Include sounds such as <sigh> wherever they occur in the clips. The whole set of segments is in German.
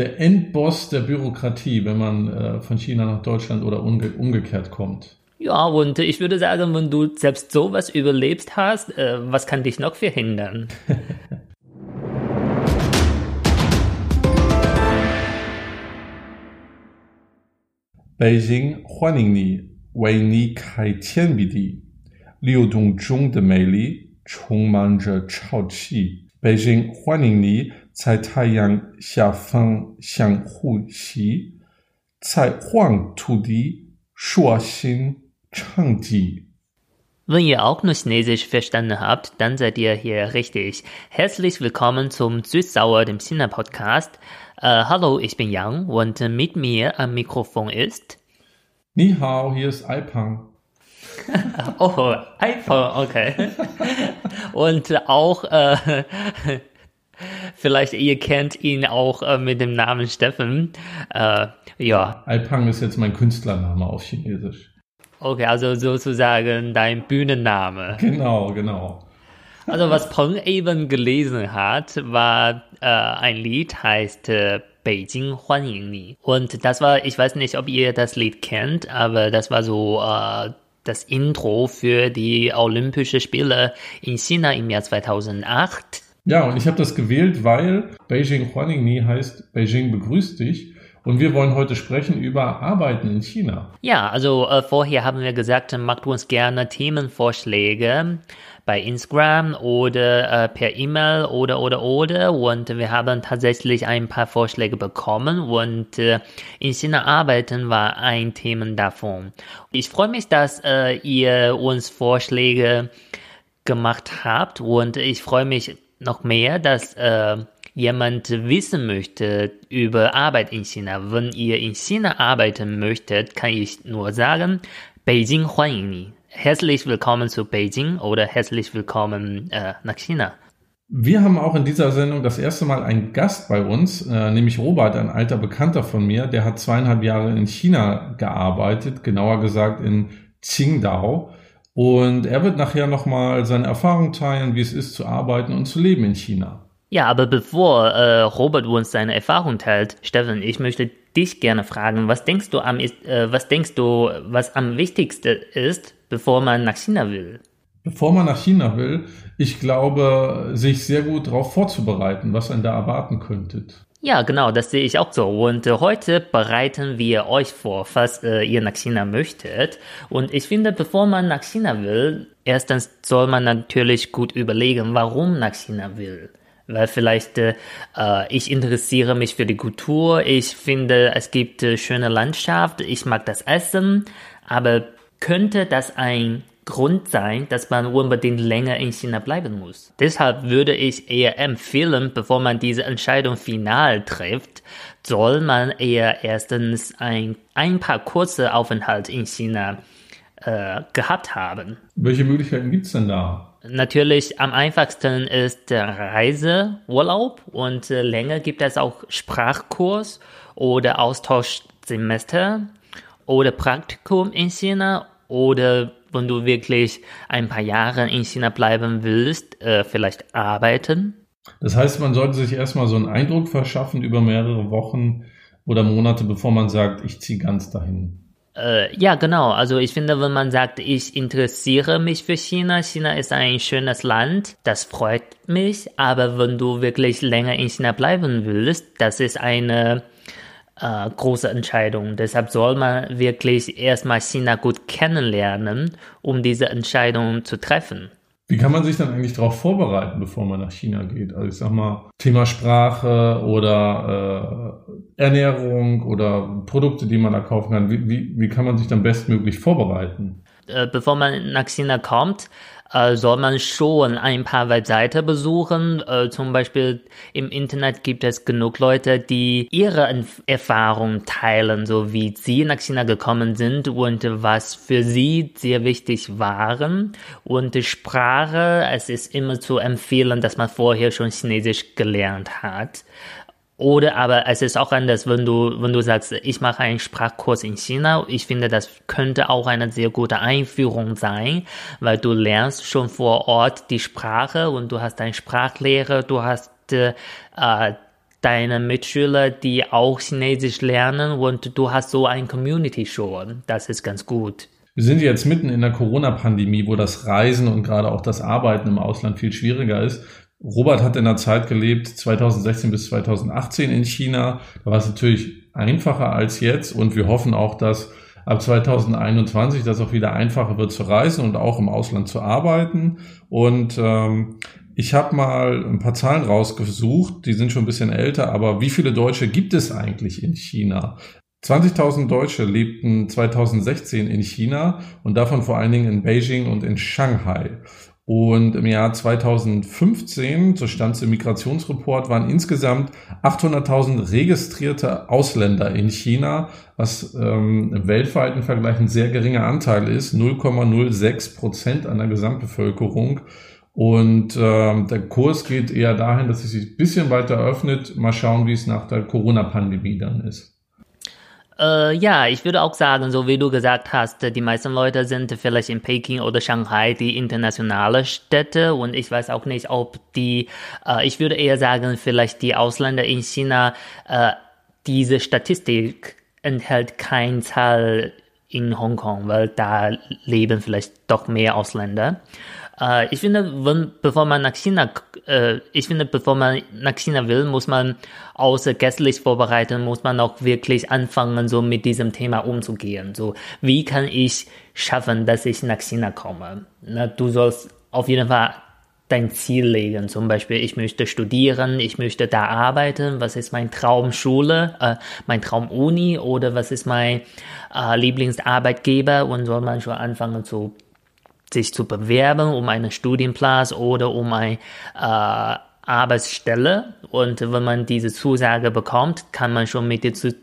der Endboss der Bürokratie, wenn man äh, von China nach Deutschland oder umge umgekehrt kommt. Ja, und ich würde sagen, wenn du selbst sowas überlebst hast, äh, was kann dich noch verhindern? <laughs> Beijing Huaningni, Weini Kai Tian Bidi, Liu Dong Zhong de Meili, Chongman Zhe Chao Qi. Beijing Huaningni 美丽充满着潮气。北京欢迎你，在太阳下方相呼吸，在黄土地说心唱地。Wenn ihr auch nur Chinesisch verstanden habt, dann seid ihr hier richtig. Herzlich willkommen zum Süßsauer, dem China-Podcast. Äh, hallo, ich bin Yang und mit mir am Mikrofon ist. Ni hao, hier ist Aipang. <laughs> oh, Aipang, okay. <laughs> und auch, äh, Vielleicht ihr kennt ihn auch äh, mit dem Namen Steffen. Äh, ja. Alpang ist jetzt mein Künstlername auf Chinesisch. Okay, also sozusagen dein Bühnenname. Genau, genau. Also was Peng eben gelesen hat, war äh, ein Lied, heißt äh, Beijing Huan Ni. Und das war, ich weiß nicht, ob ihr das Lied kennt, aber das war so äh, das Intro für die Olympischen Spiele in China im Jahr 2008. Ja, und ich habe das gewählt, weil Beijing Huaningni heißt Beijing begrüßt dich. Und wir wollen heute sprechen über Arbeiten in China. Ja, also äh, vorher haben wir gesagt, äh, macht uns gerne Themenvorschläge bei Instagram oder äh, per E-Mail oder oder oder. Und wir haben tatsächlich ein paar Vorschläge bekommen und äh, in China arbeiten war ein Thema davon. Ich freue mich, dass äh, ihr uns Vorschläge gemacht habt und ich freue mich noch mehr, dass äh, jemand wissen möchte über Arbeit in China. Wenn ihr in China arbeiten möchtet, kann ich nur sagen, Beijing Huanyi. Herzlich willkommen zu Beijing oder herzlich willkommen äh, nach China. Wir haben auch in dieser Sendung das erste Mal einen Gast bei uns, äh, nämlich Robert, ein alter Bekannter von mir, der hat zweieinhalb Jahre in China gearbeitet, genauer gesagt in Qingdao. Und er wird nachher nochmal seine Erfahrung teilen, wie es ist zu arbeiten und zu leben in China. Ja, aber bevor äh, Robert uns seine Erfahrung teilt, Steffen, ich möchte dich gerne fragen, was denkst du am, äh, was denkst du, was am wichtigsten ist, bevor man nach China will? Bevor man nach China will, ich glaube, sich sehr gut darauf vorzubereiten, was einen da erwarten könntet. Ja, genau, das sehe ich auch so. Und äh, heute bereiten wir euch vor, was äh, ihr nach China möchtet. Und ich finde, bevor man nach China will, erstens soll man natürlich gut überlegen, warum nach China will weil vielleicht äh, äh, ich interessiere mich für die Kultur, ich finde, es gibt äh, schöne Landschaft, ich mag das Essen, aber könnte das ein Grund sein, dass man unbedingt länger in China bleiben muss. Deshalb würde ich eher empfehlen, bevor man diese Entscheidung final trifft, soll man eher erstens ein, ein paar kurze Aufenthalte in China äh, gehabt haben. Welche Möglichkeiten gibt es denn da? Natürlich am einfachsten ist der Reiseurlaub und äh, länger gibt es auch Sprachkurs oder Austauschsemester oder Praktikum in China oder wenn du wirklich ein paar Jahre in China bleiben willst, äh, vielleicht arbeiten. Das heißt, man sollte sich erstmal so einen Eindruck verschaffen über mehrere Wochen oder Monate, bevor man sagt, ich ziehe ganz dahin. Äh, ja, genau. Also ich finde, wenn man sagt, ich interessiere mich für China, China ist ein schönes Land, das freut mich. Aber wenn du wirklich länger in China bleiben willst, das ist eine äh, große Entscheidung. Deshalb soll man wirklich erstmal China gut kennenlernen, um diese Entscheidung zu treffen. Wie kann man sich dann eigentlich darauf vorbereiten, bevor man nach China geht? Also ich sag mal, Thema Sprache oder äh, Ernährung oder Produkte, die man da kaufen kann. Wie, wie, wie kann man sich dann bestmöglich vorbereiten? Äh, bevor man nach China kommt, äh, soll man schon ein paar Webseiten besuchen. Äh, zum Beispiel im Internet gibt es genug Leute, die ihre Erfahrungen teilen, so wie sie nach China gekommen sind und was für sie sehr wichtig waren. Und die Sprache, es ist immer zu empfehlen, dass man vorher schon Chinesisch gelernt hat. Oder aber es ist auch anders, wenn du, wenn du sagst, ich mache einen Sprachkurs in China. Ich finde, das könnte auch eine sehr gute Einführung sein, weil du lernst schon vor Ort die Sprache und du hast einen Sprachlehrer, du hast äh, deine Mitschüler, die auch Chinesisch lernen und du hast so ein Community schon. Das ist ganz gut. Wir sind jetzt mitten in der Corona-Pandemie, wo das Reisen und gerade auch das Arbeiten im Ausland viel schwieriger ist. Robert hat in der Zeit gelebt, 2016 bis 2018 in China. Da war es natürlich einfacher als jetzt und wir hoffen auch, dass ab 2021 das auch wieder einfacher wird zu reisen und auch im Ausland zu arbeiten. Und ähm, ich habe mal ein paar Zahlen rausgesucht, die sind schon ein bisschen älter, aber wie viele Deutsche gibt es eigentlich in China? 20.000 Deutsche lebten 2016 in China und davon vor allen Dingen in Beijing und in Shanghai. Und im Jahr 2015, so stand es im Migrationsreport, waren insgesamt 800.000 registrierte Ausländer in China, was ähm, im weltweiten Vergleich ein sehr geringer Anteil ist, 0,06 Prozent an der Gesamtbevölkerung. Und äh, der Kurs geht eher dahin, dass es sich ein bisschen weiter öffnet. Mal schauen, wie es nach der Corona-Pandemie dann ist. Äh, ja, ich würde auch sagen, so wie du gesagt hast, die meisten Leute sind vielleicht in Peking oder Shanghai die internationale Städte und ich weiß auch nicht, ob die, äh, ich würde eher sagen, vielleicht die Ausländer in China, äh, diese Statistik enthält keine Zahl in Hongkong, weil da leben vielleicht doch mehr Ausländer. Äh, ich finde, wenn, bevor man nach China, äh, ich finde, bevor man nach China will, muss man außer gästlich vorbereiten, muss man auch wirklich anfangen, so mit diesem Thema umzugehen. So, wie kann ich schaffen, dass ich nach China komme? Na, du sollst auf jeden Fall dein Ziel legen. Zum Beispiel, ich möchte studieren, ich möchte da arbeiten. Was ist mein Traumschule, äh, mein Traumuni oder was ist mein äh, Lieblingsarbeitgeber? Und soll man schon anfangen zu sich zu bewerben um einen Studienplatz oder um eine äh, Arbeitsstelle. Und wenn man diese Zusage bekommt, kann man schon mit, die,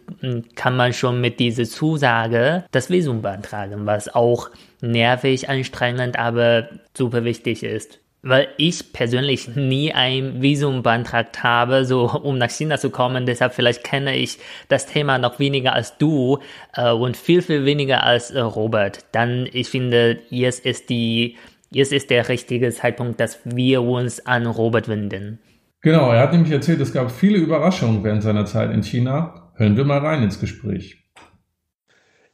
kann man schon mit dieser Zusage das Visum beantragen, was auch nervig, anstrengend, aber super wichtig ist weil ich persönlich nie ein Visum beantragt habe, so um nach China zu kommen. Deshalb vielleicht kenne ich das Thema noch weniger als du äh, und viel viel weniger als äh, Robert. Dann ich finde, jetzt ist die jetzt ist der richtige Zeitpunkt, dass wir uns an Robert wenden. Genau, er hat nämlich erzählt, es gab viele Überraschungen während seiner Zeit in China. Hören wir mal rein ins Gespräch.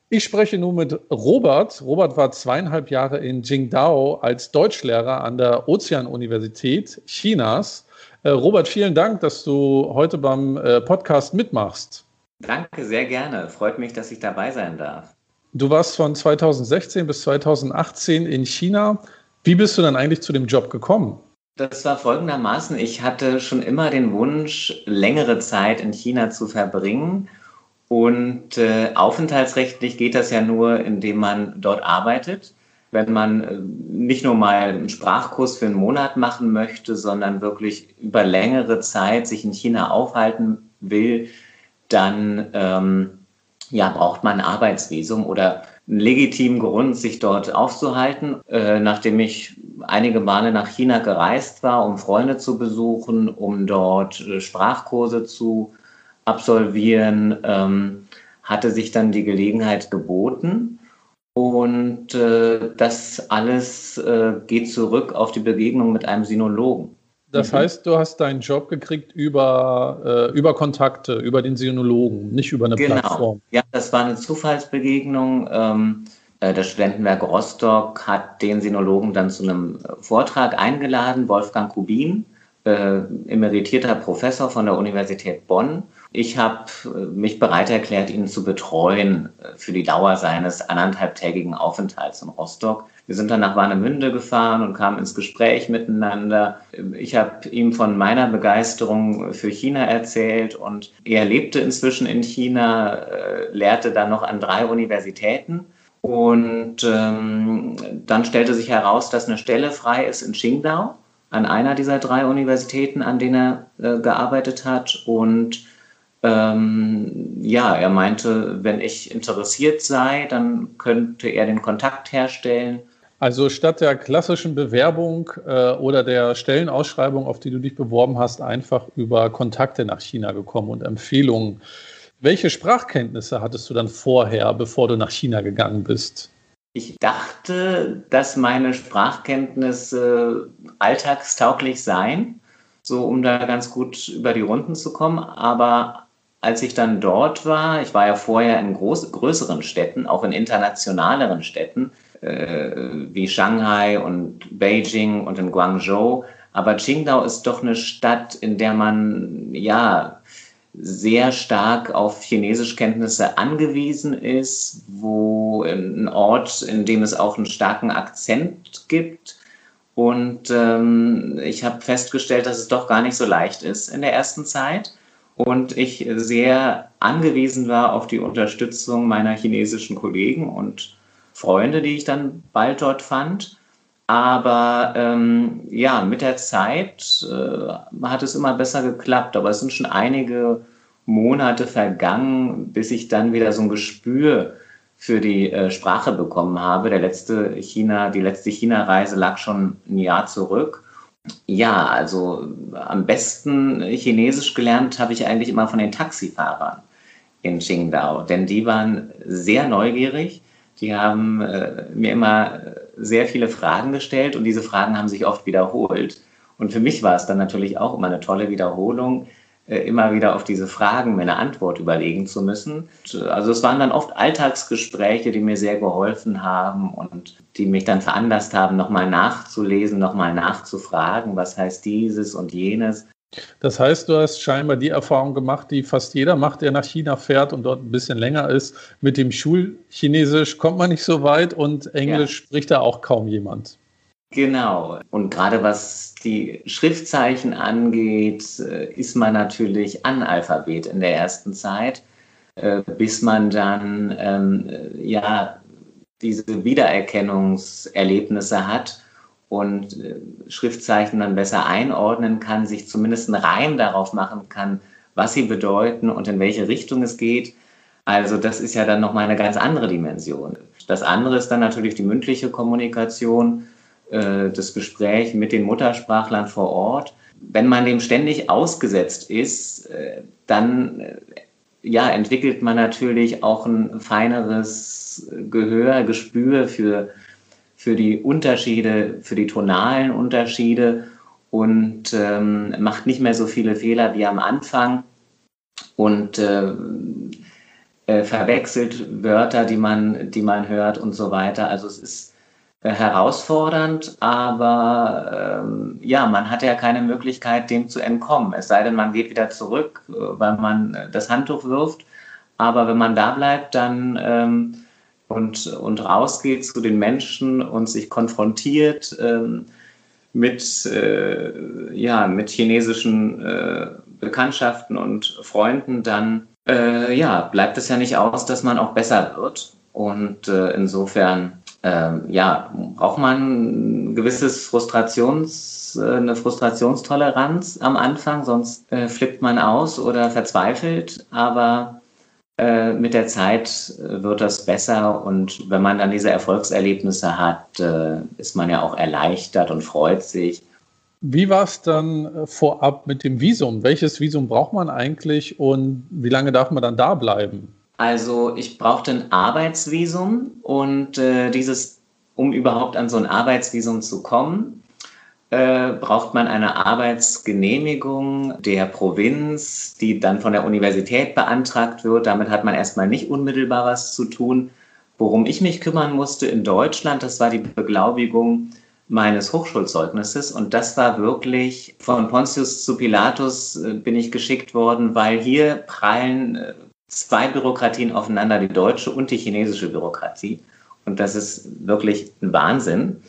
Ich spreche nun mit Robert. Robert war zweieinhalb Jahre in Qingdao als Deutschlehrer an der Ozean-Universität Chinas. Äh, Robert, vielen Dank, dass du heute beim äh, Podcast mitmachst. Danke, sehr gerne. Freut mich, dass ich dabei sein darf. Du warst von 2016 bis 2018 in China. Wie bist du dann eigentlich zu dem Job gekommen? Das war folgendermaßen. Ich hatte schon immer den Wunsch, längere Zeit in China zu verbringen und äh, aufenthaltsrechtlich geht das ja nur, indem man dort arbeitet. Wenn man äh, nicht nur mal einen Sprachkurs für einen Monat machen möchte, sondern wirklich über längere Zeit sich in China aufhalten will, dann ähm, ja, braucht man ein Arbeitsvisum oder einen legitimen Grund, sich dort aufzuhalten. Äh, nachdem ich einige Male nach China gereist war, um Freunde zu besuchen, um dort äh, Sprachkurse zu absolvieren, ähm, hatte sich dann die Gelegenheit geboten. Und äh, das alles äh, geht zurück auf die Begegnung mit einem Sinologen. Das mhm. heißt, du hast deinen Job gekriegt über, äh, über Kontakte, über den Sinologen, nicht über eine genau. Plattform. Ja, das war eine Zufallsbegegnung. Ähm, äh, das Studentenwerk Rostock hat den Sinologen dann zu einem Vortrag eingeladen, Wolfgang Kubin, äh, emeritierter Professor von der Universität Bonn. Ich habe äh, mich bereit erklärt, ihn zu betreuen äh, für die Dauer seines anderthalbtägigen Aufenthalts in Rostock. Wir sind dann nach Warnemünde gefahren und kamen ins Gespräch miteinander. Ich habe ihm von meiner Begeisterung für China erzählt und er lebte inzwischen in China, äh, lehrte dann noch an drei Universitäten. Und ähm, dann stellte sich heraus, dass eine Stelle frei ist in Qingdao, an einer dieser drei Universitäten, an denen er äh, gearbeitet hat. Und ähm, ja, er meinte, wenn ich interessiert sei, dann könnte er den Kontakt herstellen. Also statt der klassischen Bewerbung äh, oder der Stellenausschreibung, auf die du dich beworben hast, einfach über Kontakte nach China gekommen und Empfehlungen. Welche Sprachkenntnisse hattest du dann vorher, bevor du nach China gegangen bist? Ich dachte, dass meine Sprachkenntnisse alltagstauglich seien so um da ganz gut über die Runden zu kommen. Aber als ich dann dort war, ich war ja vorher in groß, größeren Städten, auch in internationaleren Städten, äh, wie Shanghai und Beijing und in Guangzhou. Aber Qingdao ist doch eine Stadt, in der man ja sehr stark auf Chinesischkenntnisse angewiesen ist, wo ein Ort, in dem es auch einen starken Akzent gibt. Und ähm, ich habe festgestellt, dass es doch gar nicht so leicht ist in der ersten Zeit. Und ich sehr angewiesen war auf die Unterstützung meiner chinesischen Kollegen und Freunde, die ich dann bald dort fand. Aber ähm, ja, mit der Zeit äh, hat es immer besser geklappt. Aber es sind schon einige Monate vergangen, bis ich dann wieder so ein Gespür für die äh, Sprache bekommen habe. Der letzte China, die letzte China-Reise lag schon ein Jahr zurück. Ja, also am besten Chinesisch gelernt habe ich eigentlich immer von den Taxifahrern in Qingdao, denn die waren sehr neugierig. Die haben äh, mir immer sehr viele Fragen gestellt und diese Fragen haben sich oft wiederholt. Und für mich war es dann natürlich auch immer eine tolle Wiederholung, immer wieder auf diese Fragen mir eine Antwort überlegen zu müssen. Also es waren dann oft Alltagsgespräche, die mir sehr geholfen haben und die mich dann veranlasst haben, nochmal nachzulesen, nochmal nachzufragen, was heißt dieses und jenes. Das heißt, du hast scheinbar die Erfahrung gemacht, die fast jeder macht, der nach China fährt und dort ein bisschen länger ist. Mit dem Schulchinesisch kommt man nicht so weit und Englisch ja. spricht da auch kaum jemand. Genau. Und gerade was die Schriftzeichen angeht, äh, ist man natürlich Analphabet in der ersten Zeit, äh, bis man dann ähm, ja diese Wiedererkennungserlebnisse hat und äh, Schriftzeichen dann besser einordnen kann, sich zumindest einen Reim darauf machen kann, was sie bedeuten und in welche Richtung es geht. Also das ist ja dann nochmal eine ganz andere Dimension. Das andere ist dann natürlich die mündliche Kommunikation, äh, das Gespräch mit den Muttersprachlern vor Ort. Wenn man dem ständig ausgesetzt ist, äh, dann äh, ja, entwickelt man natürlich auch ein feineres Gehör, Gespür für für die Unterschiede, für die tonalen Unterschiede und ähm, macht nicht mehr so viele Fehler wie am Anfang und äh, äh, verwechselt Wörter, die man, die man hört und so weiter. Also es ist herausfordernd, aber ähm, ja, man hat ja keine Möglichkeit, dem zu entkommen. Es sei denn, man geht wieder zurück, äh, weil man äh, das Handtuch wirft. Aber wenn man da bleibt, dann ähm, und, und rausgeht zu den Menschen und sich konfrontiert ähm, mit, äh, ja, mit chinesischen äh, Bekanntschaften und Freunden, dann äh, ja, bleibt es ja nicht aus, dass man auch besser wird. Und äh, insofern ähm, ja, braucht man ein gewisses Frustrations, äh, eine Frustrationstoleranz am Anfang, sonst äh, flippt man aus oder verzweifelt. Aber äh, mit der Zeit äh, wird das besser und wenn man dann diese Erfolgserlebnisse hat, äh, ist man ja auch erleichtert und freut sich. Wie war es dann vorab mit dem Visum? Welches Visum braucht man eigentlich und wie lange darf man dann da bleiben? Also ich brauchte ein Arbeitsvisum und äh, dieses, um überhaupt an so ein Arbeitsvisum zu kommen, äh, braucht man eine Arbeitsgenehmigung der Provinz, die dann von der Universität beantragt wird. Damit hat man erstmal nicht unmittelbar was zu tun. Worum ich mich kümmern musste in Deutschland, das war die Beglaubigung meines Hochschulzeugnisses. Und das war wirklich von Pontius zu Pilatus äh, bin ich geschickt worden, weil hier prallen äh, zwei Bürokratien aufeinander, die deutsche und die chinesische Bürokratie. Und das ist wirklich ein Wahnsinn.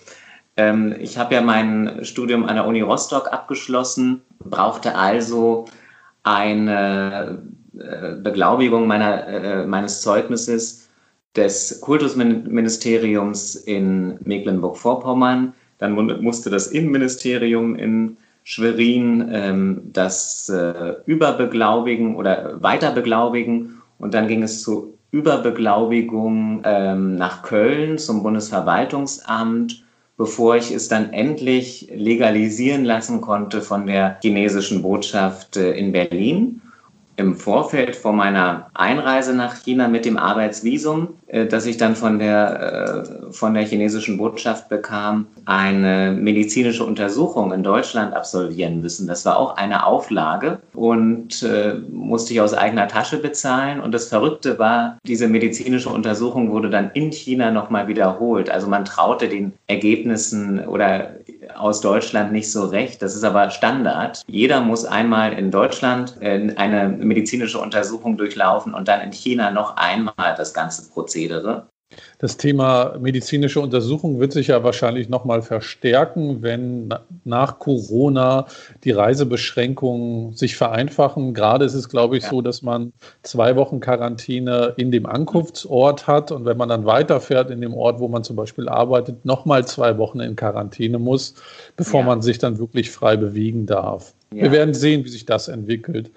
Ähm, ich habe ja mein Studium an der Uni Rostock abgeschlossen, brauchte also eine äh, Beglaubigung meiner, äh, meines Zeugnisses des Kultusministeriums in Mecklenburg-Vorpommern. Dann musste das Innenministerium in Schwerin ähm, das äh, überbeglaubigen oder weiterbeglaubigen. Und dann ging es zur Überbeglaubigung ähm, nach Köln zum Bundesverwaltungsamt bevor ich es dann endlich legalisieren lassen konnte von der chinesischen Botschaft äh, in Berlin. Im Vorfeld vor meiner Einreise nach China mit dem Arbeitsvisum, äh, das ich dann von der, äh, von der chinesischen Botschaft bekam, eine medizinische Untersuchung in Deutschland absolvieren müssen. Das war auch eine Auflage und äh, musste ich aus eigener Tasche bezahlen. Und das Verrückte war, diese medizinische Untersuchung wurde dann in China nochmal wiederholt. Also man traute den Ergebnissen oder aus Deutschland nicht so recht. Das ist aber Standard. Jeder muss einmal in Deutschland äh, eine medizinische Untersuchung durchlaufen und dann in China noch einmal das ganze Prozedere. Das Thema medizinische Untersuchung wird sich ja wahrscheinlich noch mal verstärken, wenn nach Corona die Reisebeschränkungen sich vereinfachen. Gerade ist es, glaube ich, ja. so, dass man zwei Wochen Quarantäne in dem Ankunftsort hat und wenn man dann weiterfährt in dem Ort, wo man zum Beispiel arbeitet, noch mal zwei Wochen in Quarantäne muss, bevor ja. man sich dann wirklich frei bewegen darf. Ja. Wir werden sehen, wie sich das entwickelt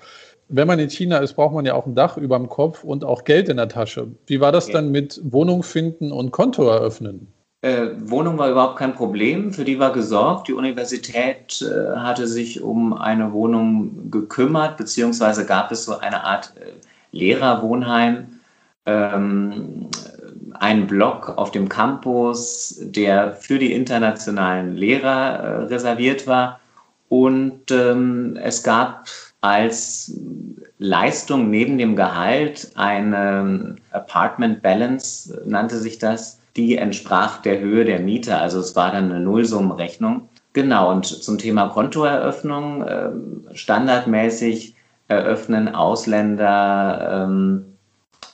wenn man in China ist, braucht man ja auch ein Dach über dem Kopf und auch Geld in der Tasche. Wie war das dann mit Wohnung finden und Konto eröffnen? Äh, Wohnung war überhaupt kein Problem, für die war gesorgt. Die Universität äh, hatte sich um eine Wohnung gekümmert, beziehungsweise gab es so eine Art äh, Lehrerwohnheim, ähm, einen Block auf dem Campus, der für die internationalen Lehrer äh, reserviert war. Und ähm, es gab als Leistung neben dem Gehalt eine Apartment Balance, nannte sich das, die entsprach der Höhe der Miete. Also es war dann eine Nullsummenrechnung. Genau, und zum Thema Kontoeröffnung, ähm, standardmäßig eröffnen Ausländer ähm,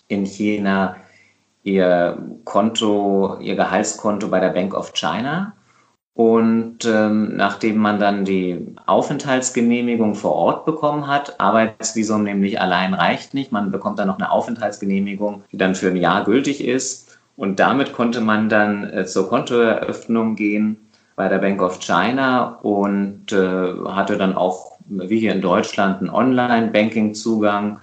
in China ihr Konto, ihr Gehaltskonto bei der Bank of China und ähm, nachdem man dann die Aufenthaltsgenehmigung vor Ort bekommen hat, Arbeitsvisum nämlich allein reicht nicht, man bekommt dann noch eine Aufenthaltsgenehmigung, die dann für ein Jahr gültig ist. Und damit konnte man dann äh, zur Kontoeröffnung gehen bei der Bank of China und äh, hatte dann auch, wie hier in Deutschland, einen Online-Banking-Zugang.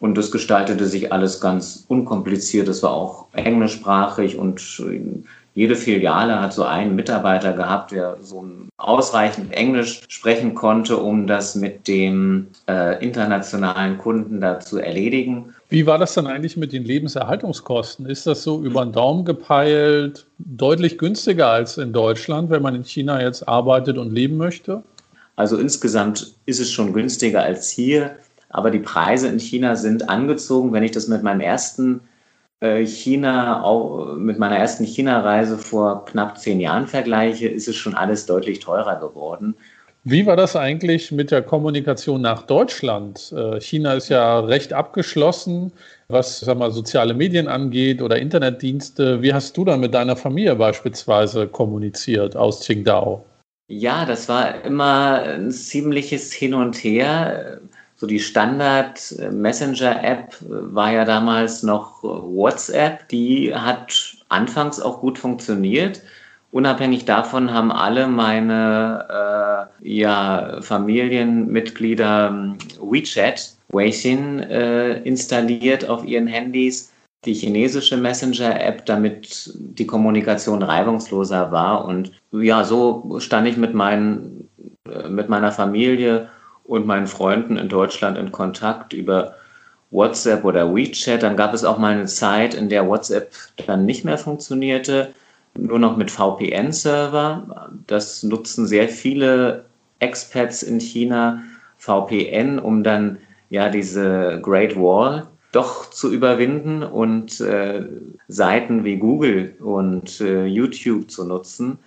Und das gestaltete sich alles ganz unkompliziert. Es war auch englischsprachig und jede Filiale hat so einen Mitarbeiter gehabt, der so ausreichend Englisch sprechen konnte, um das mit dem äh, internationalen Kunden da zu erledigen. Wie war das dann eigentlich mit den Lebenserhaltungskosten? Ist das so über den Daumen gepeilt deutlich günstiger als in Deutschland, wenn man in China jetzt arbeitet und leben möchte? Also insgesamt ist es schon günstiger als hier, aber die Preise in China sind angezogen. Wenn ich das mit meinem ersten China, auch mit meiner ersten China-Reise vor knapp zehn Jahren vergleiche, ist es schon alles deutlich teurer geworden. Wie war das eigentlich mit der Kommunikation nach Deutschland? Äh, China ist ja recht abgeschlossen, was sag mal, soziale Medien angeht oder Internetdienste. Wie hast du da mit deiner Familie beispielsweise kommuniziert aus Qingdao? Ja, das war immer ein ziemliches Hin und Her so die Standard-Messenger-App war ja damals noch WhatsApp. Die hat anfangs auch gut funktioniert. Unabhängig davon haben alle meine äh, ja, Familienmitglieder ähm, WeChat, Weixin, äh, installiert auf ihren Handys. Die chinesische Messenger-App, damit die Kommunikation reibungsloser war. Und ja, so stand ich mit, meinen, äh, mit meiner Familie und meinen Freunden in Deutschland in Kontakt über WhatsApp oder WeChat. Dann gab es auch mal eine Zeit, in der WhatsApp dann nicht mehr funktionierte, nur noch mit VPN-Server. Das nutzen sehr viele Expats in China, VPN, um dann ja diese Great Wall doch zu überwinden und äh, Seiten wie Google und äh, YouTube zu nutzen.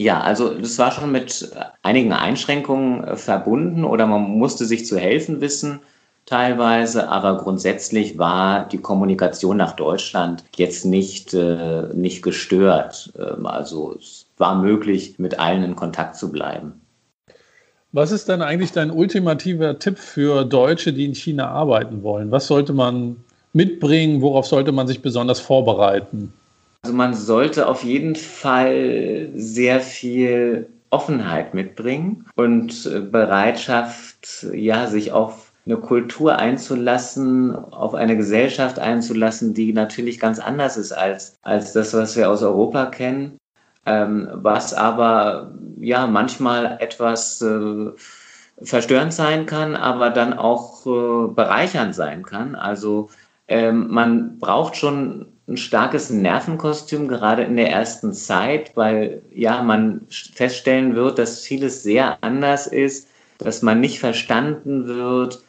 Ja, also das war schon mit einigen Einschränkungen äh, verbunden oder man musste sich zu helfen wissen teilweise, aber grundsätzlich war die Kommunikation nach Deutschland jetzt nicht, äh, nicht gestört. Ähm, also es war möglich, mit allen in Kontakt zu bleiben. Was ist denn eigentlich dein ultimativer Tipp für Deutsche, die in China arbeiten wollen? Was sollte man mitbringen? Worauf sollte man sich besonders vorbereiten? Also man sollte auf jeden Fall sehr viel Offenheit mitbringen und äh, Bereitschaft, ja, sich auf eine Kultur einzulassen, auf eine Gesellschaft einzulassen, die natürlich ganz anders ist als, als das, was wir aus Europa kennen, ähm, was aber ja manchmal etwas äh, verstörend sein kann, aber dann auch äh, bereichernd sein kann. Also ähm, man braucht schon ein starkes Nervenkostüm, gerade in der ersten Zeit, weil ja man feststellen wird, dass vieles sehr anders ist, dass man nicht verstanden wird,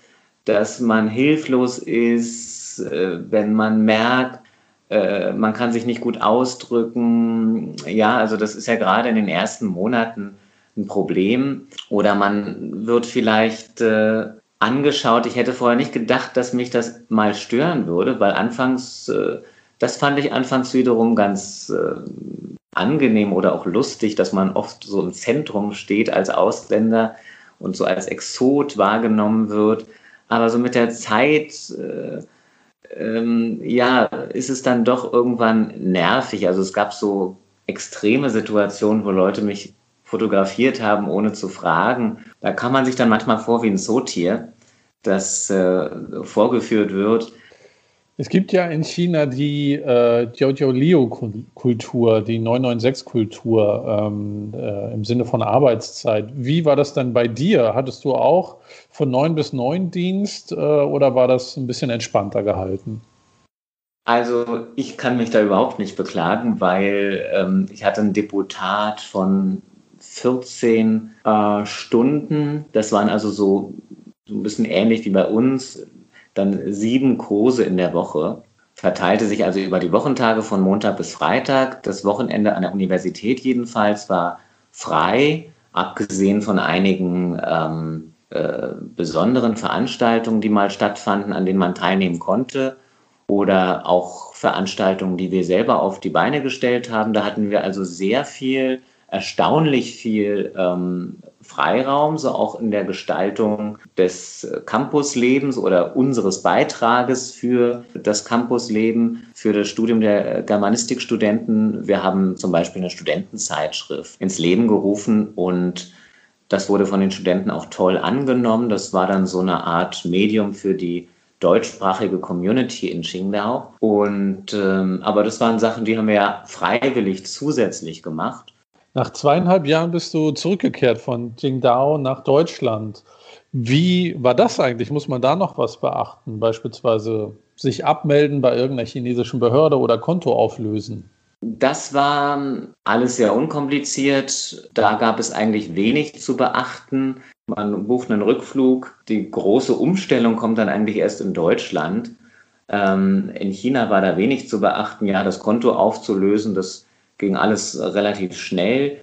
dass man hilflos ist, äh, wenn man merkt, äh, man kann sich nicht gut ausdrücken. Ja, also das ist ja gerade in den ersten Monaten ein Problem. Oder man wird vielleicht äh, angeschaut. Ich hätte vorher nicht gedacht, dass mich das mal stören würde, weil anfangs, das fand ich anfangs wiederum ganz äh, angenehm oder auch lustig, dass man oft so im Zentrum steht als Ausländer und so als Exot wahrgenommen wird. Aber so mit der Zeit, äh, ähm, ja, ist es dann doch irgendwann nervig. Also es gab so extreme Situationen, wo Leute mich fotografiert haben, ohne zu fragen. Da kann man sich dann manchmal vor wie ein Zootier, das äh, vorgeführt wird. Es gibt ja in China die äh, Jiao Liu-Kultur, die 996-Kultur ähm, äh, im Sinne von Arbeitszeit. Wie war das dann bei dir? Hattest du auch von 9 bis 9 Dienst äh, oder war das ein bisschen entspannter gehalten? Also ich kann mich da überhaupt nicht beklagen, weil ähm, ich hatte ein Deputat von 14 äh, Stunden. Das waren also so, so ein bisschen ähnlich wie bei uns. Dann sieben Kurse in der Woche. Verteilte sich also über die Wochentage von Montag bis Freitag. Das Wochenende an der Universität jedenfalls war frei, abgesehen von einigen ähm, äh, besonderen Veranstaltungen, die mal stattfanden, an denen man teilnehmen konnte. Oder auch Veranstaltungen, die wir selber auf die Beine gestellt haben. Da hatten wir also sehr viel erstaunlich viel ähm, Freiraum, so auch in der Gestaltung des äh, Campuslebens oder unseres Beitrages für das Campusleben, für das Studium der äh, Germanistikstudenten. Wir haben zum Beispiel eine Studentenzeitschrift ins Leben gerufen und das wurde von den Studenten auch toll angenommen. Das war dann so eine Art Medium für die deutschsprachige Community in Qingdao. Und ähm, aber das waren Sachen, die haben wir ja freiwillig zusätzlich gemacht. Nach zweieinhalb Jahren bist du zurückgekehrt von Qingdao nach Deutschland. Wie war das eigentlich? Muss man da noch was beachten? Beispielsweise sich abmelden bei irgendeiner chinesischen Behörde oder Konto auflösen? Das war alles sehr unkompliziert. Da gab es eigentlich wenig zu beachten. Man bucht einen Rückflug. Die große Umstellung kommt dann eigentlich erst in Deutschland. Ähm, in China war da wenig zu beachten. Ja, das Konto aufzulösen, das ging alles relativ schnell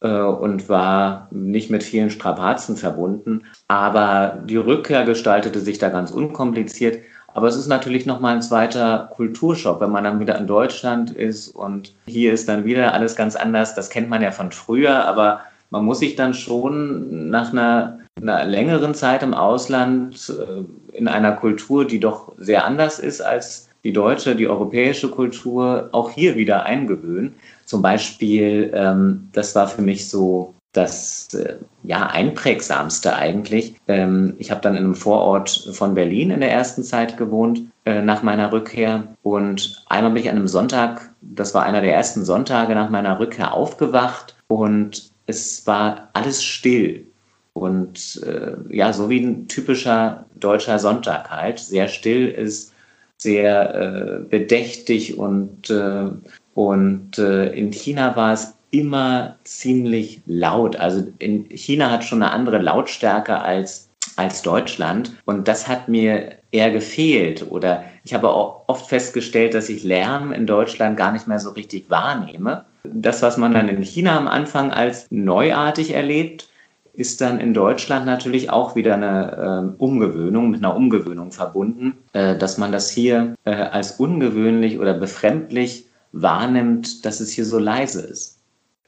äh, und war nicht mit vielen Strapazen verbunden. Aber die Rückkehr gestaltete sich da ganz unkompliziert. Aber es ist natürlich nochmal ein zweiter Kulturschock, wenn man dann wieder in Deutschland ist und hier ist dann wieder alles ganz anders. Das kennt man ja von früher, aber man muss sich dann schon nach einer, einer längeren Zeit im Ausland äh, in einer Kultur, die doch sehr anders ist als die deutsche, die europäische Kultur, auch hier wieder eingewöhnen. Zum Beispiel, ähm, das war für mich so das äh, ja einprägsamste eigentlich. Ähm, ich habe dann in einem Vorort von Berlin in der ersten Zeit gewohnt äh, nach meiner Rückkehr. Und einmal bin ich an einem Sonntag, das war einer der ersten Sonntage nach meiner Rückkehr aufgewacht und es war alles still. Und äh, ja so wie ein typischer deutscher Sonntag halt. Sehr still ist sehr äh, bedächtig und äh, und äh, in China war es immer ziemlich laut. Also in China hat schon eine andere Lautstärke als, als Deutschland. Und das hat mir eher gefehlt. Oder ich habe auch oft festgestellt, dass ich Lärm in Deutschland gar nicht mehr so richtig wahrnehme. Das, was man dann in China am Anfang als neuartig erlebt, ist dann in Deutschland natürlich auch wieder eine äh, Umgewöhnung, mit einer Umgewöhnung verbunden, äh, dass man das hier äh, als ungewöhnlich oder befremdlich wahrnimmt, dass es hier so leise ist.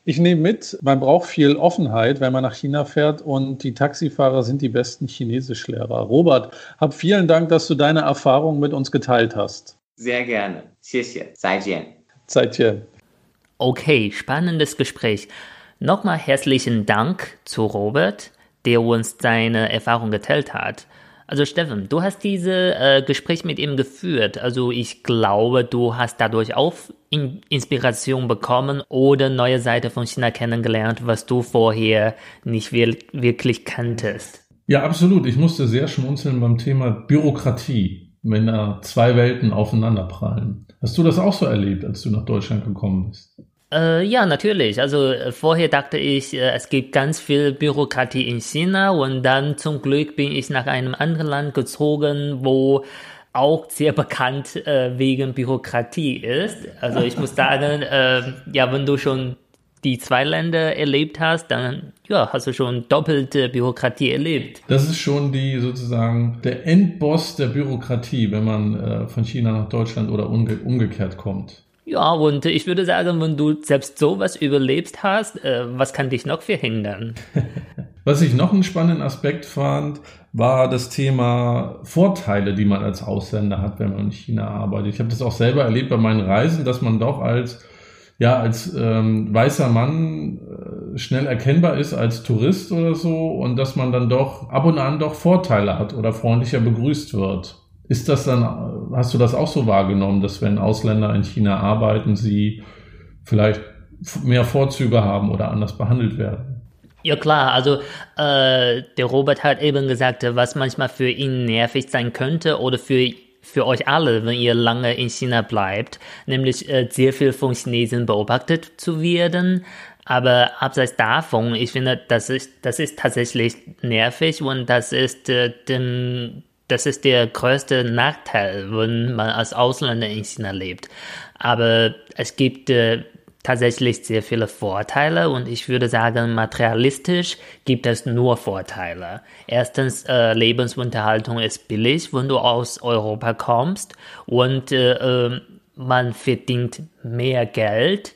Ich nehme mit, man braucht viel Offenheit, wenn man nach China fährt und die Taxifahrer sind die besten Chinesischlehrer. Robert, hab vielen Dank, dass du deine Erfahrungen mit uns geteilt hast. Sehr gerne. 谢谢. Zaijian. Zaijian. Okay, spannendes Gespräch. Nochmal herzlichen Dank zu Robert, der uns seine Erfahrung geteilt hat. Also Steffen, du hast dieses äh, Gespräch mit ihm geführt. Also ich glaube, du hast dadurch auch in Inspiration bekommen oder neue Seite von China kennengelernt, was du vorher nicht wir wirklich kanntest. Ja, absolut. Ich musste sehr schmunzeln beim Thema Bürokratie, wenn da zwei Welten aufeinanderprallen. Hast du das auch so erlebt, als du nach Deutschland gekommen bist? Äh, ja, natürlich. Also äh, vorher dachte ich, äh, es gibt ganz viel Bürokratie in China und dann zum Glück bin ich nach einem anderen Land gezogen, wo auch sehr bekannt äh, wegen Bürokratie ist. Also ich muss sagen, <laughs> äh, ja, wenn du schon die zwei Länder erlebt hast, dann ja, hast du schon doppelte Bürokratie erlebt. Das ist schon die sozusagen der Endboss der Bürokratie, wenn man äh, von China nach Deutschland oder umge umgekehrt kommt. Ja, und ich würde sagen, wenn du selbst sowas überlebst hast, äh, was kann dich noch verhindern? <laughs> was ich noch einen spannenden Aspekt fand, war das Thema Vorteile, die man als Ausländer hat, wenn man in China arbeitet. Ich habe das auch selber erlebt bei meinen Reisen, dass man doch als ja als ähm, weißer Mann äh, schnell erkennbar ist als Tourist oder so und dass man dann doch ab und an doch Vorteile hat oder freundlicher begrüßt wird. Ist das dann, hast du das auch so wahrgenommen, dass wenn Ausländer in China arbeiten, sie vielleicht mehr Vorzüge haben oder anders behandelt werden? Ja klar, also äh, der Robert hat eben gesagt, was manchmal für ihn nervig sein könnte oder für für euch alle, wenn ihr lange in China bleibt, nämlich äh, sehr viel von Chinesen beobachtet zu werden. Aber abseits davon, ich finde, das ist, das ist tatsächlich nervig und das ist äh, dem, das ist der größte Nachteil, wenn man als Ausländer in China lebt. Aber es gibt äh, tatsächlich sehr viele Vorteile und ich würde sagen, materialistisch gibt es nur Vorteile. Erstens, äh, Lebensunterhaltung ist billig, wenn du aus Europa kommst und äh, äh man verdient mehr Geld.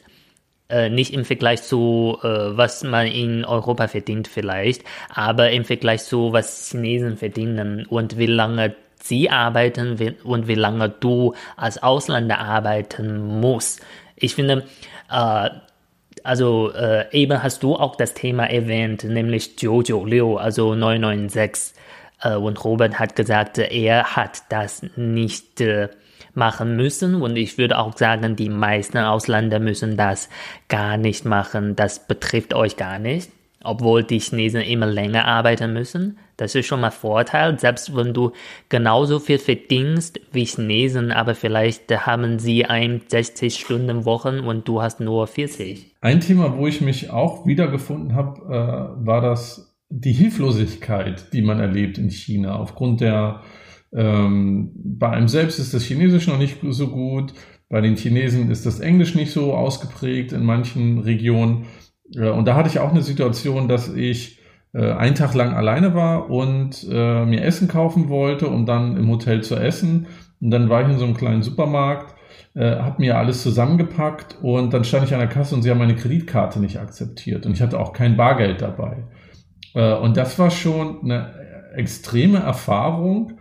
Äh, nicht im Vergleich zu, äh, was man in Europa verdient vielleicht, aber im Vergleich zu, was Chinesen verdienen und wie lange sie arbeiten und wie lange du als Ausländer arbeiten musst. Ich finde, äh, also äh, eben hast du auch das Thema erwähnt, nämlich Jojo Liu, also 996. Äh, und Robert hat gesagt, er hat das nicht machen müssen. Und ich würde auch sagen, die meisten Ausländer müssen das gar nicht machen. Das betrifft euch gar nicht. Obwohl die Chinesen immer länger arbeiten müssen. Das ist schon mal Vorteil, selbst wenn du genauso viel verdienst wie Chinesen, aber vielleicht haben sie ein 60 Stunden Wochen und du hast nur 40. Ein Thema, wo ich mich auch wiedergefunden habe, äh, war das die Hilflosigkeit, die man erlebt in China aufgrund der ähm, bei einem selbst ist das Chinesisch noch nicht so gut, bei den Chinesen ist das Englisch nicht so ausgeprägt in manchen Regionen. Äh, und da hatte ich auch eine Situation, dass ich äh, einen Tag lang alleine war und äh, mir Essen kaufen wollte, um dann im Hotel zu essen. Und dann war ich in so einem kleinen Supermarkt, äh, habe mir alles zusammengepackt und dann stand ich an der Kasse und sie haben meine Kreditkarte nicht akzeptiert und ich hatte auch kein Bargeld dabei. Äh, und das war schon eine extreme Erfahrung,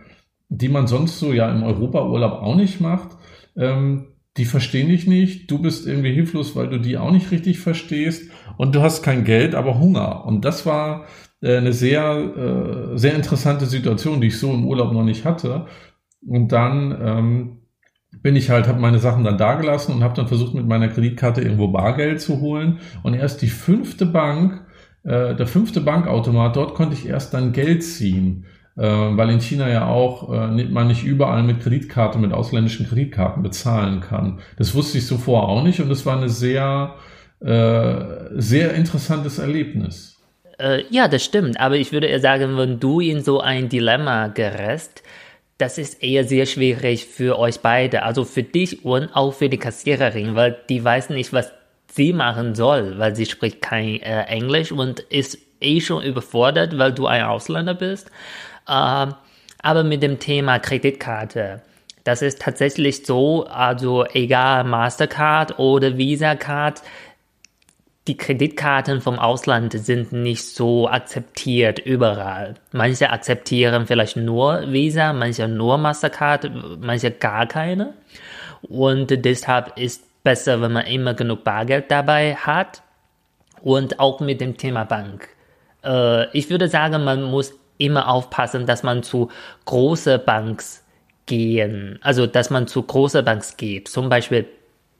die man sonst so ja im Europaurlaub auch nicht macht. Ähm, die verstehen dich nicht, du bist irgendwie hilflos, weil du die auch nicht richtig verstehst und du hast kein Geld, aber Hunger. Und das war äh, eine sehr, äh, sehr interessante Situation, die ich so im Urlaub noch nicht hatte. Und dann ähm, bin ich halt, habe meine Sachen dann dagelassen und habe dann versucht, mit meiner Kreditkarte irgendwo Bargeld zu holen. Und erst die fünfte Bank, äh, der fünfte Bankautomat, dort konnte ich erst dann Geld ziehen weil in China ja auch äh, man nicht überall mit Kreditkarte, mit ausländischen Kreditkarten bezahlen kann. Das wusste ich zuvor auch nicht und das war eine sehr, äh, sehr interessantes Erlebnis. Äh, ja, das stimmt, aber ich würde eher sagen, wenn du in so ein Dilemma gerätst, das ist eher sehr schwierig für euch beide, also für dich und auch für die Kassiererin, weil die weiß nicht, was sie machen soll, weil sie spricht kein äh, Englisch und ist eh schon überfordert, weil du ein Ausländer bist. Äh, aber mit dem Thema Kreditkarte, das ist tatsächlich so, also egal Mastercard oder Visa Card, die Kreditkarten vom Ausland sind nicht so akzeptiert überall. Manche akzeptieren vielleicht nur Visa, manche nur Mastercard, manche gar keine. Und deshalb ist besser, wenn man immer genug Bargeld dabei hat. Und auch mit dem Thema Bank. Äh, ich würde sagen, man muss immer aufpassen, dass man zu große Banks gehen, also dass man zu große Banks geht, zum Beispiel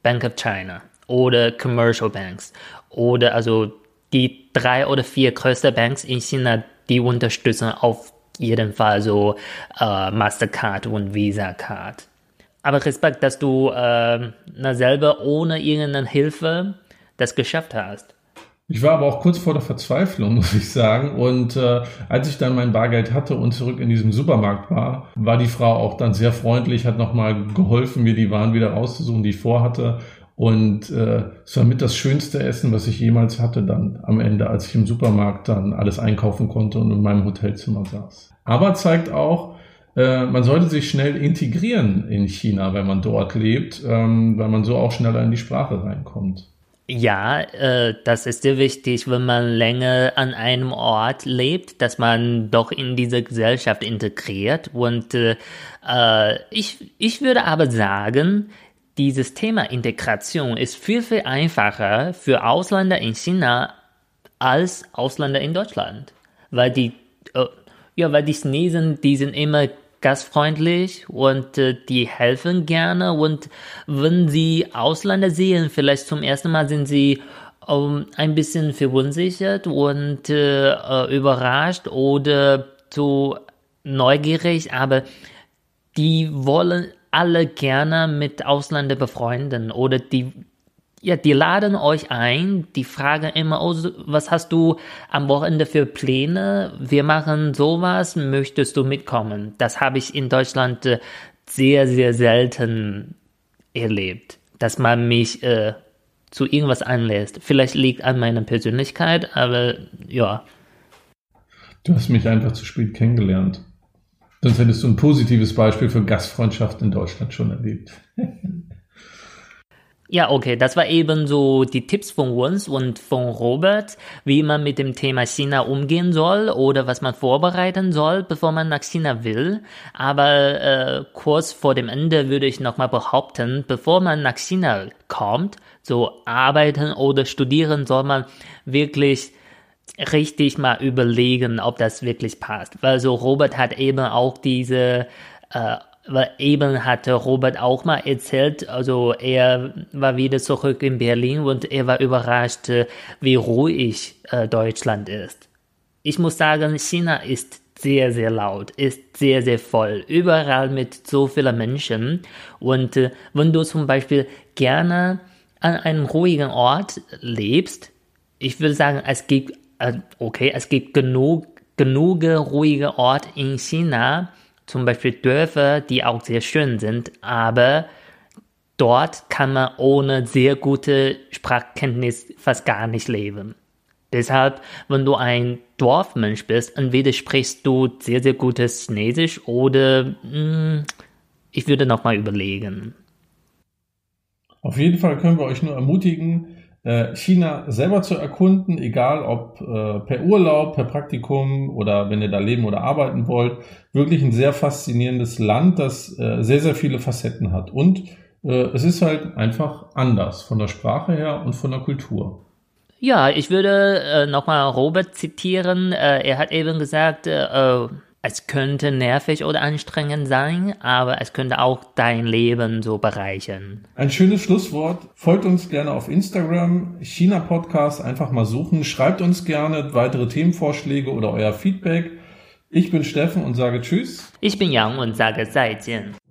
Bank of China oder Commercial Banks oder also die drei oder vier größte Banks in China, die unterstützen auf jeden Fall so äh, Mastercard und Visa Card. Aber Respekt, dass du äh, selber ohne irgendeine Hilfe das geschafft hast. Ich war aber auch kurz vor der Verzweiflung, <laughs> muss ich sagen. Und äh, als ich dann mein Bargeld hatte und zurück in diesem Supermarkt war, war die Frau auch dann sehr freundlich, hat nochmal geholfen, mir die Waren wieder rauszusuchen, die ich vorhatte. Und äh, es war mit das schönste Essen, was ich jemals hatte dann am Ende, als ich im Supermarkt dann alles einkaufen konnte und in meinem Hotelzimmer saß. Aber zeigt auch, äh, man sollte sich schnell integrieren in China, wenn man dort lebt, ähm, weil man so auch schneller in die Sprache reinkommt. Ja, äh, das ist sehr wichtig, wenn man länger an einem Ort lebt, dass man doch in diese Gesellschaft integriert. Und äh, äh, ich, ich würde aber sagen, dieses Thema Integration ist viel, viel einfacher für Ausländer in China als Ausländer in Deutschland. Weil die, äh, ja, weil die Chinesen, die sind immer gastfreundlich und äh, die helfen gerne. Und wenn sie Ausländer sehen, vielleicht zum ersten Mal sind sie ähm, ein bisschen verunsichert und äh, äh, überrascht oder zu neugierig, aber die wollen alle gerne mit Ausländer befreunden oder die ja, die laden euch ein, die fragen immer, oh, was hast du am Wochenende für Pläne? Wir machen sowas, möchtest du mitkommen? Das habe ich in Deutschland äh, sehr, sehr selten erlebt, dass man mich äh, zu irgendwas einlässt. Vielleicht liegt an meiner Persönlichkeit, aber ja. Du hast mich einfach zu spät kennengelernt. Sonst hättest du ein positives Beispiel für Gastfreundschaft in Deutschland schon erlebt. <laughs> Ja, okay, das war eben so die Tipps von uns und von Robert, wie man mit dem Thema China umgehen soll oder was man vorbereiten soll, bevor man nach China will. Aber äh, kurz vor dem Ende würde ich nochmal behaupten, bevor man nach China kommt, so arbeiten oder studieren, soll man wirklich richtig mal überlegen, ob das wirklich passt. Weil so Robert hat eben auch diese äh, weil eben hatte Robert auch mal erzählt, also er war wieder zurück in Berlin und er war überrascht, äh, wie ruhig äh, Deutschland ist. Ich muss sagen, China ist sehr, sehr laut, ist sehr, sehr voll, überall mit so vielen Menschen. Und äh, wenn du zum Beispiel gerne an einem ruhigen Ort lebst, ich würde sagen, es gibt, okay, es gibt genug, genug ruhige Orte in China, zum Beispiel Dörfer, die auch sehr schön sind, aber dort kann man ohne sehr gute Sprachkenntnis fast gar nicht leben. Deshalb, wenn du ein Dorfmensch bist, entweder sprichst du sehr, sehr gutes Chinesisch oder mh, hm, ich würde nochmal überlegen. Auf jeden Fall können wir euch nur ermutigen, China selber zu erkunden, egal ob äh, per Urlaub, per Praktikum oder wenn ihr da leben oder arbeiten wollt. Wirklich ein sehr faszinierendes Land, das äh, sehr, sehr viele Facetten hat. Und es ist halt einfach anders von der Sprache her und von der Kultur. Ja, ich würde äh, nochmal Robert zitieren. Äh, er hat eben gesagt, äh, es könnte nervig oder anstrengend sein, aber es könnte auch dein Leben so bereichern. Ein schönes Schlusswort. Folgt uns gerne auf Instagram, China Podcast, einfach mal suchen. Schreibt uns gerne weitere Themenvorschläge oder euer Feedback. Ich bin Steffen und sage Tschüss. Ich bin Yang und sage 再见.